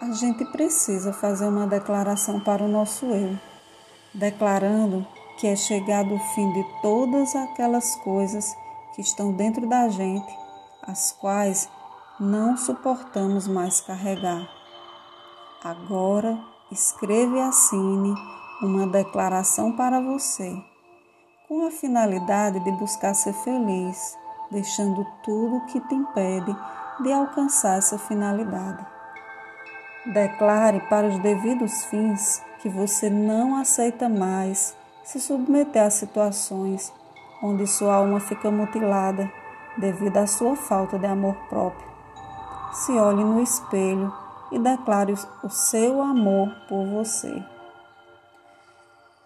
a gente precisa fazer uma declaração para o nosso eu, declarando que é chegado o fim de todas aquelas coisas que estão dentro da gente, as quais não suportamos mais carregar. Agora, escreva e assine uma declaração para você, com a finalidade de buscar ser feliz, deixando tudo que te impede de alcançar essa finalidade. Declare para os devidos fins que você não aceita mais se submeter a situações onde sua alma fica mutilada devido à sua falta de amor próprio. Se olhe no espelho e declare o seu amor por você.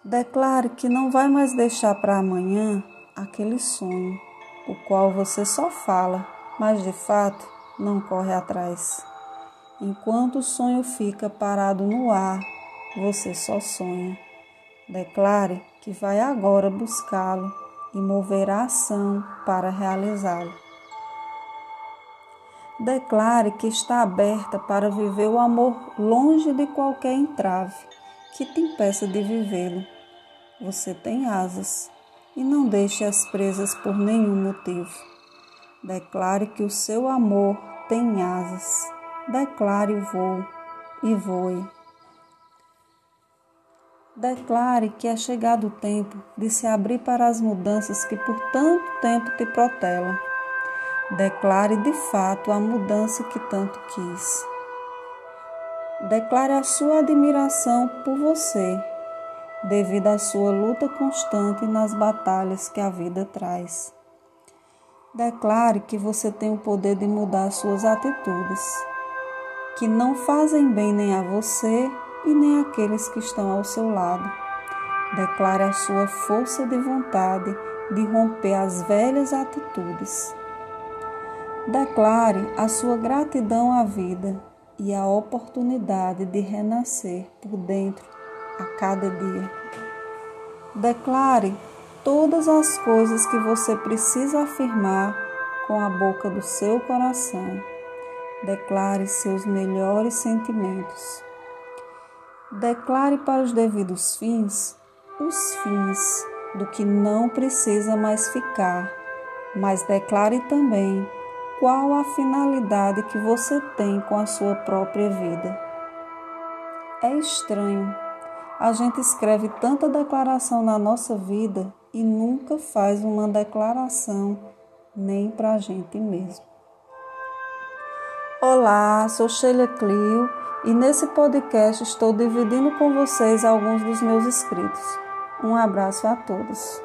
Declare que não vai mais deixar para amanhã aquele sonho, o qual você só fala, mas de fato não corre atrás. Enquanto o sonho fica parado no ar, você só sonha. Declare que vai agora buscá-lo e mover a ação para realizá-lo. Declare que está aberta para viver o amor longe de qualquer entrave que te impeça de vivê-lo. Você tem asas e não deixe-as presas por nenhum motivo. Declare que o seu amor tem asas declare o voo e voe. Declare que é chegado o tempo de se abrir para as mudanças que por tanto tempo te protelam. Declare de fato a mudança que tanto quis. Declare a sua admiração por você, devido à sua luta constante nas batalhas que a vida traz. Declare que você tem o poder de mudar suas atitudes que não fazem bem nem a você e nem àqueles que estão ao seu lado. Declare a sua força de vontade de romper as velhas atitudes. Declare a sua gratidão à vida e a oportunidade de renascer por dentro a cada dia. Declare todas as coisas que você precisa afirmar com a boca do seu coração declare seus melhores sentimentos. Declare para os devidos fins os fins do que não precisa mais ficar, mas declare também qual a finalidade que você tem com a sua própria vida. É estranho. A gente escreve tanta declaração na nossa vida e nunca faz uma declaração nem para a gente mesmo. Olá, sou Sheila Clio e nesse podcast estou dividindo com vocês alguns dos meus escritos. Um abraço a todos.